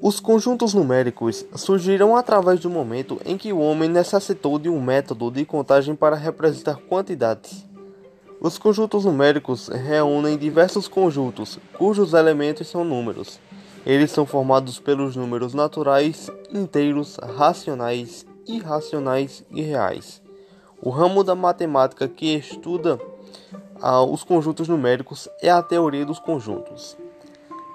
Os conjuntos numéricos surgiram através do momento em que o homem necessitou de um método de contagem para representar quantidades. Os conjuntos numéricos reúnem diversos conjuntos, cujos elementos são números. Eles são formados pelos números naturais, inteiros, racionais, irracionais e reais. O ramo da matemática que estuda ah, os conjuntos numéricos é a teoria dos conjuntos.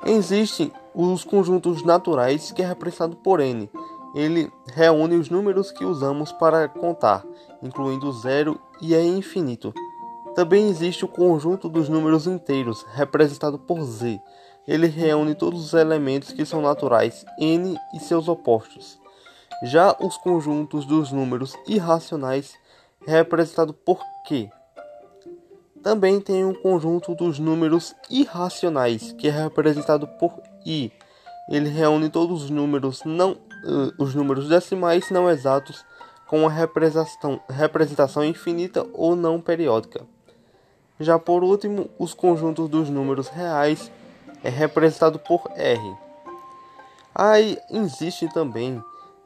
Existem os conjuntos naturais, que é representado por n. Ele reúne os números que usamos para contar, incluindo zero e é infinito. Também existe o conjunto dos números inteiros, representado por z. Ele reúne todos os elementos que são naturais, n e seus opostos. Já os conjuntos dos números irracionais, representado por q. Também tem o conjunto dos números irracionais, que é representado por i. Ele reúne todos os números não uh, os números decimais não exatos com uma representação, representação infinita ou não periódica. Já por último, os conjuntos dos números reais é representado por R. Aí existe também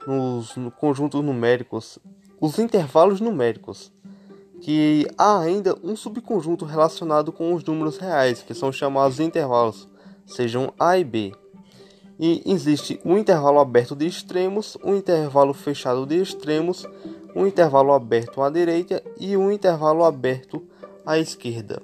nos no conjuntos numéricos os intervalos numéricos que há ainda um subconjunto relacionado com os números reais, que são chamados intervalos, sejam A e B. E existe um intervalo aberto de extremos, um intervalo fechado de extremos, um intervalo aberto à direita e um intervalo aberto à esquerda.